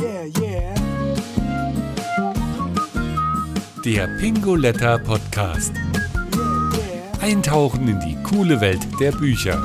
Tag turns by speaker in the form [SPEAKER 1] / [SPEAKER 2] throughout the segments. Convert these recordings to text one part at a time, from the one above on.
[SPEAKER 1] Yeah, yeah.
[SPEAKER 2] Der Pingoletta Podcast. Eintauchen in die coole Welt der Bücher.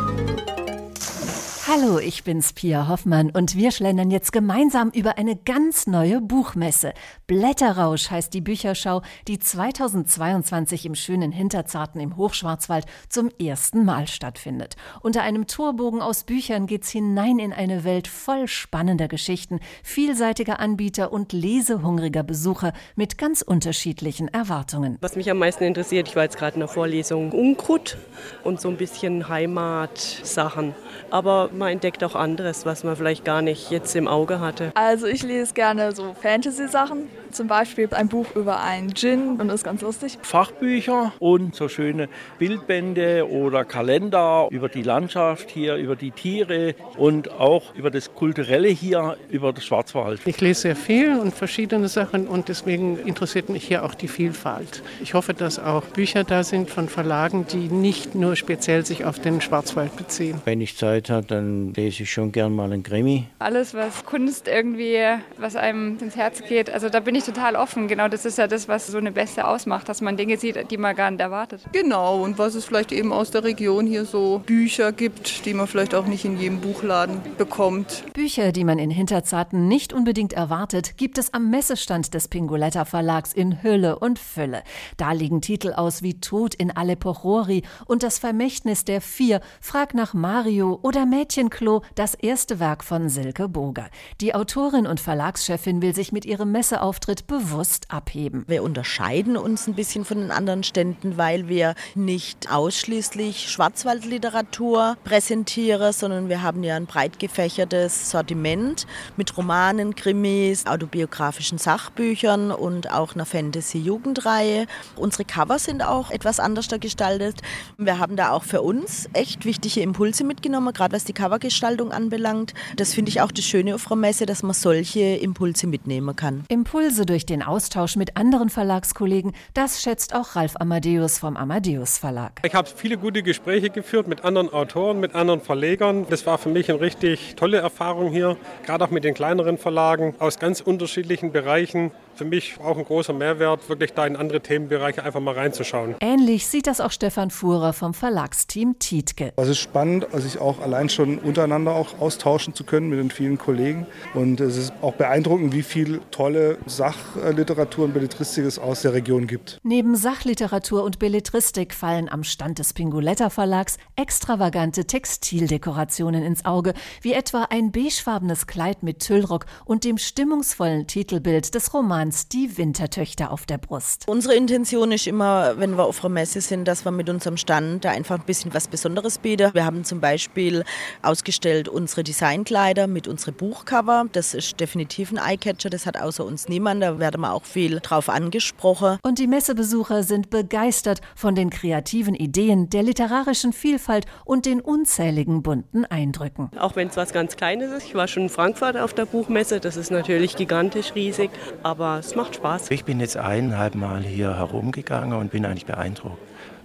[SPEAKER 3] Hallo, ich bin's Pia Hoffmann und wir schlendern jetzt gemeinsam über eine ganz neue Buchmesse. Blätterrausch heißt die Bücherschau, die 2022 im schönen Hinterzarten im Hochschwarzwald zum ersten Mal stattfindet. Unter einem Torbogen aus Büchern geht's hinein in eine Welt voll spannender Geschichten, vielseitiger Anbieter und lesehungriger Besucher mit ganz unterschiedlichen Erwartungen.
[SPEAKER 4] Was mich am meisten interessiert, ich war jetzt gerade in der Vorlesung Unkrut und so ein bisschen Heimatsachen. Aber man entdeckt auch anderes, was man vielleicht gar nicht jetzt im Auge hatte.
[SPEAKER 5] Also ich lese gerne so Fantasy-Sachen, zum Beispiel ein Buch über einen Djinn und das ist ganz lustig.
[SPEAKER 6] Fachbücher und so schöne Bildbände oder Kalender über die Landschaft hier, über die Tiere und auch über das Kulturelle hier, über das Schwarzwald.
[SPEAKER 7] Ich lese sehr viel und verschiedene Sachen und deswegen interessiert mich hier auch die Vielfalt. Ich hoffe, dass auch Bücher da sind von Verlagen, die nicht nur speziell sich auf den Schwarzwald beziehen.
[SPEAKER 8] Wenn ich Zeit habe, dann lese ich schon gern mal einen Krimi.
[SPEAKER 9] Alles, was Kunst irgendwie, was einem ins Herz geht, also da bin ich total offen. Genau das ist ja das, was so eine Beste ausmacht, dass man Dinge sieht, die man gar nicht erwartet.
[SPEAKER 10] Genau, und was es vielleicht eben aus der Region hier so Bücher gibt, die man vielleicht auch nicht in jedem Buchladen bekommt.
[SPEAKER 3] Bücher, die man in Hinterzarten nicht unbedingt erwartet, gibt es am Messestand des Pingoletta Verlags in Hülle und Fülle. Da liegen Titel aus wie Tod in Aleppo Chori und Das Vermächtnis der Vier, Frag nach Mario oder Mädchenklo, das erste Werk von Silke Boger. Die Autorin und Verlagschefin will sich mit ihrem Messeauftritt bewusst abheben.
[SPEAKER 11] Wir unterscheiden uns ein bisschen von den anderen Ständen, weil wir nicht ausschließlich Schwarzwaldliteratur präsentieren, sondern wir haben ja ein breit gefächertes Sortiment mit Romanen, Krimis, autobiografischen Sachbüchern und auch einer Fantasy-Jugendreihe. Unsere Cover sind auch etwas anders gestaltet. Wir haben da auch für uns echt wichtige Impulse mitgenommen, gerade was die Covergestaltung anbelangt. Das finde ich auch das Schöne auf der Messe, dass man solche Impulse mitnehmen kann.
[SPEAKER 3] Impulse durch den Austausch mit anderen Verlagskollegen, das schätzt auch Ralf Amadeus vom Amadeus Verlag.
[SPEAKER 12] Ich habe viele gute Gespräche geführt mit anderen Autoren, mit anderen Verlegern. Das war für mich eine richtig tolle Erfahrung hier, gerade auch mit den kleineren Verlagen aus ganz unterschiedlichen Bereichen. Für mich auch ein großer Mehrwert, wirklich da in andere Themenbereiche einfach mal reinzuschauen.
[SPEAKER 3] Ähnlich sieht das auch Stefan Fuhrer vom Verlagsteam Tietke.
[SPEAKER 13] Es ist spannend, sich auch allein schon untereinander auch austauschen zu können mit den vielen Kollegen. Und es ist auch beeindruckend, wie viel tolle Sachliteratur und Belletristik es aus der Region gibt.
[SPEAKER 3] Neben Sachliteratur und Belletristik fallen am Stand des Pingoletta Verlags extravagante Textildekorationen ins Auge, wie etwa ein beigefarbenes Kleid mit Tüllrock und dem stimmungsvollen Titelbild des Romans Die Wintertöchter auf der Brust.
[SPEAKER 11] Unsere Intention ist immer, wenn wir auf einer Messe sind, dass wir mit unserem Stand da einfach ein bisschen was Besonderes bieten. Wir haben zum Beispiel ausgestellt unsere Designkleider mit unseren Buchcover. Das ist definitiv ein Eyecatcher, das hat außer uns niemand. Da werden wir auch viel drauf angesprochen.
[SPEAKER 3] Und die Messebesucher sind begeistert von den kreativen Ideen, der literarischen Vielfalt und den unzähligen bunten Eindrücken.
[SPEAKER 4] Auch wenn es was ganz Kleines ist. Ich war schon in Frankfurt auf der Buchmesse. Das ist natürlich gigantisch riesig, aber es macht Spaß.
[SPEAKER 8] Ich bin jetzt eineinhalb Mal hier herumgegangen und bin eigentlich beeindruckt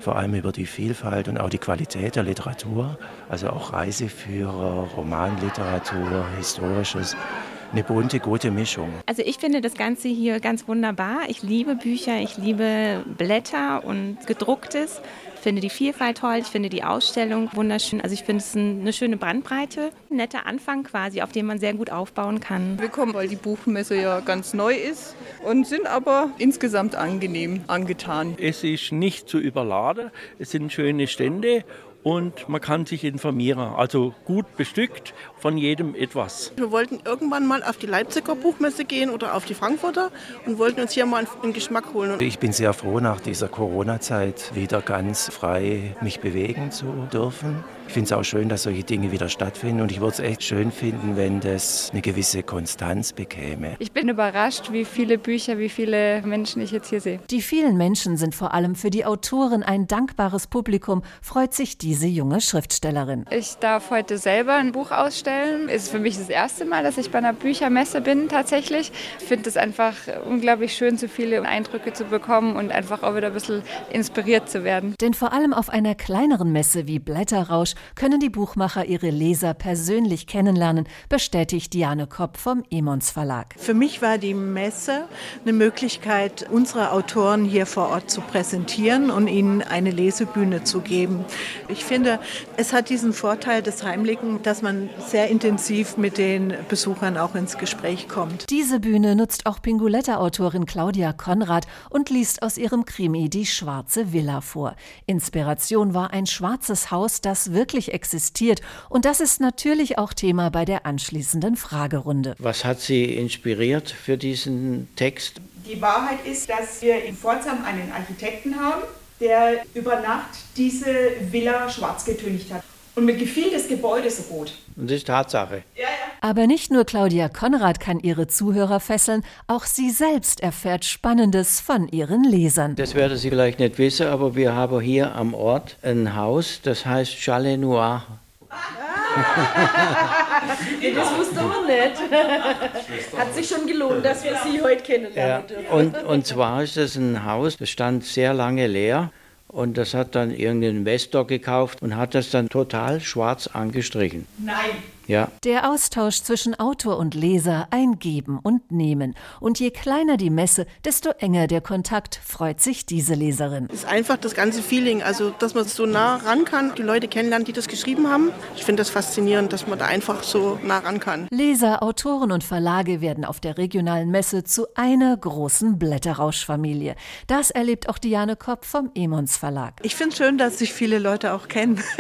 [SPEAKER 8] vor allem über die Vielfalt und auch die Qualität der Literatur, also auch Reiseführer, Romanliteratur, Historisches. Eine bunte, gute Mischung.
[SPEAKER 14] Also ich finde das Ganze hier ganz wunderbar. Ich liebe Bücher, ich liebe Blätter und gedrucktes. Ich finde die Vielfalt toll, ich finde die Ausstellung wunderschön. Also ich finde es eine schöne Bandbreite, ein netter Anfang quasi, auf dem man sehr gut aufbauen kann.
[SPEAKER 10] Wir kommen, weil die Buchmesse ja ganz neu ist und sind aber insgesamt angenehm angetan.
[SPEAKER 6] Es ist nicht zu überladen, es sind schöne Stände und man kann sich informieren. Also gut bestückt, von jedem etwas.
[SPEAKER 15] Wir wollten irgendwann mal auf die Leipziger Buchmesse gehen oder auf die Frankfurter und wollten uns hier mal einen Geschmack holen.
[SPEAKER 8] Ich bin sehr froh, nach dieser Corona-Zeit wieder ganz frei mich bewegen zu dürfen. Ich finde es auch schön, dass solche Dinge wieder stattfinden und ich würde es echt schön finden, wenn das eine gewisse Konstanz bekäme.
[SPEAKER 9] Ich bin überrascht, wie viele Bücher, wie viele Menschen ich jetzt hier sehe.
[SPEAKER 3] Die vielen Menschen sind vor allem für die Autoren ein dankbares Publikum, freut sich diese diese junge Schriftstellerin.
[SPEAKER 9] Ich darf heute selber ein Buch ausstellen. Es ist für mich das erste Mal, dass ich bei einer Büchermesse bin tatsächlich. Ich finde es einfach unglaublich schön, so viele Eindrücke zu bekommen und einfach auch wieder ein bisschen inspiriert zu werden.
[SPEAKER 3] Denn vor allem auf einer kleineren Messe wie Blätterrausch können die Buchmacher ihre Leser persönlich kennenlernen, bestätigt Diane Kopp vom Emons Verlag.
[SPEAKER 1] Für mich war die Messe eine Möglichkeit, unsere Autoren hier vor Ort zu präsentieren und ihnen eine Lesebühne zu geben. Ich finde, es hat diesen Vorteil des Heimlichen, dass man sehr intensiv mit den Besuchern auch ins Gespräch kommt.
[SPEAKER 3] Diese Bühne nutzt auch Pinguletta-Autorin Claudia Konrad und liest aus ihrem Krimi Die schwarze Villa vor. Inspiration war ein schwarzes Haus, das wirklich existiert. Und das ist natürlich auch Thema bei der anschließenden Fragerunde.
[SPEAKER 16] Was hat Sie inspiriert für diesen Text?
[SPEAKER 17] Die Wahrheit ist, dass wir in Pforzheim einen Architekten haben, der über Nacht diese Villa schwarz getüncht hat. Und mir gefiel das Gebäude so gut.
[SPEAKER 16] Und das ist Tatsache.
[SPEAKER 17] Ja, ja.
[SPEAKER 3] Aber nicht nur Claudia Konrad kann ihre Zuhörer fesseln, auch sie selbst erfährt Spannendes von ihren Lesern.
[SPEAKER 16] Das werden Sie vielleicht nicht wissen, aber wir haben hier am Ort ein Haus, das heißt Chalet Noir.
[SPEAKER 17] Das wusste man nicht. Hat sich schon gelohnt, dass wir Sie heute kennenlernen
[SPEAKER 16] ja. und, und zwar ist das ein Haus, das stand sehr lange leer. Und das hat dann irgendein Investor gekauft und hat das dann total schwarz angestrichen.
[SPEAKER 17] Nein.
[SPEAKER 16] Ja.
[SPEAKER 3] Der Austausch zwischen Autor und Leser, ein Geben und Nehmen. Und je kleiner die Messe, desto enger der Kontakt, freut sich diese Leserin.
[SPEAKER 15] Es ist einfach das ganze Feeling, also dass man so nah ran kann, die Leute kennenlernen, die das geschrieben haben. Ich finde das faszinierend, dass man da einfach so nah ran kann.
[SPEAKER 3] Leser, Autoren und Verlage werden auf der regionalen Messe zu einer großen Blätterrauschfamilie. Das erlebt auch Diane Kopp vom Emons Verlag.
[SPEAKER 1] Ich finde es schön, dass sich viele Leute auch kennen.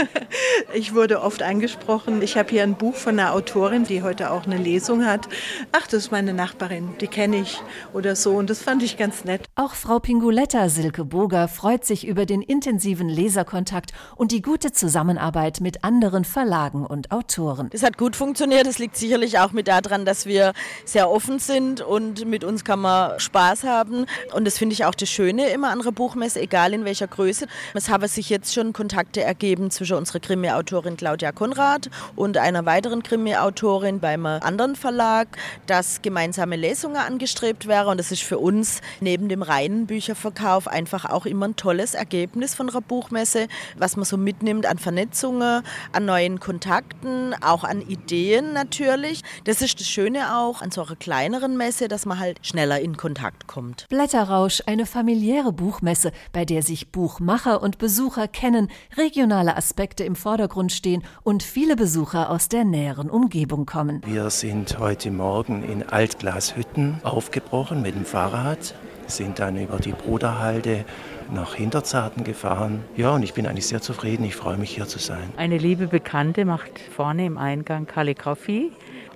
[SPEAKER 1] Ich wurde oft angesprochen. Ich habe hier ein Buch von einer Autorin, die heute auch eine Lesung hat. Ach, das ist meine Nachbarin, die kenne ich oder so. Und das fand ich ganz nett.
[SPEAKER 3] Auch Frau Pinguletta Silke Boger freut sich über den intensiven Leserkontakt und die gute Zusammenarbeit mit anderen Verlagen und Autoren.
[SPEAKER 11] Das hat gut funktioniert. Das liegt sicherlich auch mit daran, dass wir sehr offen sind und mit uns kann man Spaß haben. Und das finde ich auch das Schöne immer an einer Buchmesse, egal in welcher Größe. Es haben sich jetzt schon Kontakte ergeben zwischen unserer Krimi-Autorin Claudia Konrad und einer weiteren Krimi-Autorin beim anderen Verlag, dass gemeinsame Lesungen angestrebt wäre. Und das ist für uns neben dem reinen Bücherverkauf einfach auch immer ein tolles Ergebnis von einer Buchmesse, was man so mitnimmt an Vernetzungen, an neuen Kontakten, auch an Ideen natürlich. Das ist das Schöne auch an so einer kleineren Messe, dass man halt schneller in Kontakt kommt.
[SPEAKER 3] Blätterrausch, eine familiäre Buchmesse, bei der sich Buchmacher und Besucher kennen, regionale Aspekte im Vordergrund stehen und viele Besucher aus der näheren Umgebung kommen.
[SPEAKER 8] Wir sind heute Morgen in Altglashütten aufgebrochen mit dem Fahrrad, sind dann über die Bruderhalde nach Hinterzarten gefahren. Ja, und ich bin eigentlich sehr zufrieden. Ich freue mich hier zu sein.
[SPEAKER 18] Eine liebe Bekannte macht vorne im Eingang Kalligraphie.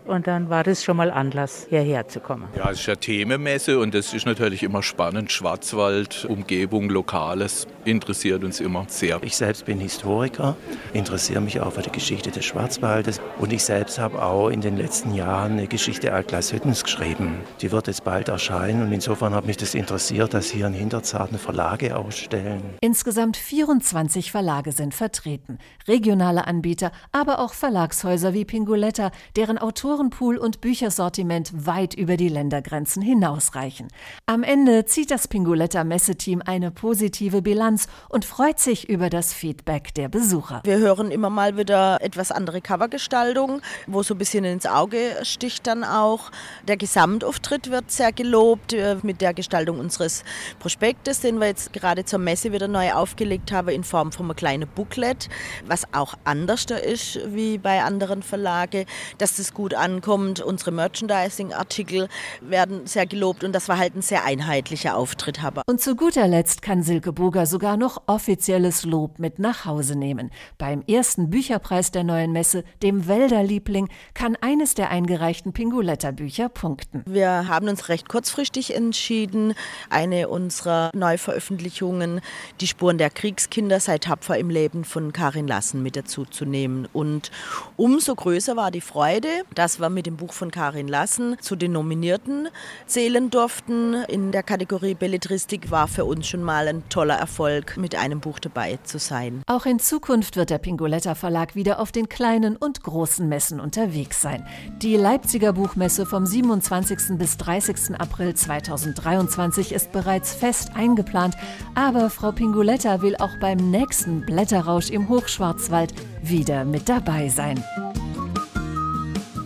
[SPEAKER 18] Und dann war das schon mal Anlass, hierher zu kommen.
[SPEAKER 19] Ja, es ist ja Themenmesse und das ist natürlich immer spannend. Schwarzwald, Umgebung, Lokales interessiert uns immer sehr.
[SPEAKER 8] Ich selbst bin Historiker, interessiere mich auch für die Geschichte des Schwarzwaldes und ich selbst habe auch in den letzten Jahren eine Geschichte Altglas-Hüttens geschrieben. Die wird jetzt bald erscheinen und insofern hat mich das interessiert, dass hier in Hinterzarten Verlage ausstellen.
[SPEAKER 3] Insgesamt 24 Verlage sind vertreten. Regionale Anbieter, aber auch Verlagshäuser wie Pinguletta, deren Autoren Autorenpool und Büchersortiment weit über die Ländergrenzen hinausreichen. Am Ende zieht das Pinguletta Messeteam eine positive Bilanz und freut sich über das Feedback der Besucher.
[SPEAKER 11] Wir hören immer mal wieder etwas andere Covergestaltung, wo so ein bisschen ins Auge sticht dann auch. Der Gesamtauftritt wird sehr gelobt äh, mit der Gestaltung unseres Prospektes, den wir jetzt gerade zur Messe wieder neu aufgelegt haben in Form von einem kleinen Booklet, was auch anders ist wie bei anderen Verlagen, dass das gut an ankommt. Unsere Merchandising-Artikel werden sehr gelobt und das war halt ein sehr einheitlicher Auftritt. Aber.
[SPEAKER 3] Und zu guter Letzt kann Silke Boger sogar noch offizielles Lob mit nach Hause nehmen. Beim ersten Bücherpreis der neuen Messe, dem Wälderliebling, kann eines der eingereichten Pinguletta-Bücher punkten.
[SPEAKER 11] Wir haben uns recht kurzfristig entschieden, eine unserer Neuveröffentlichungen, Die Spuren der Kriegskinder, sei tapfer im Leben von Karin Lassen mit dazu zu nehmen. Und umso größer war die Freude, dass dass wir mit dem Buch von Karin Lassen zu den Nominierten zählen durften. In der Kategorie Belletristik war für uns schon mal ein toller Erfolg, mit einem Buch dabei zu sein.
[SPEAKER 3] Auch in Zukunft wird der Pingoletta Verlag wieder auf den kleinen und großen Messen unterwegs sein. Die Leipziger Buchmesse vom 27. bis 30. April 2023 ist bereits fest eingeplant, aber Frau Pingoletta will auch beim nächsten Blätterrausch im Hochschwarzwald wieder mit dabei sein.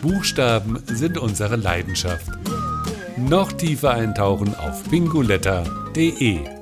[SPEAKER 2] Buchstaben sind unsere Leidenschaft. Noch tiefer eintauchen auf pingoletta.de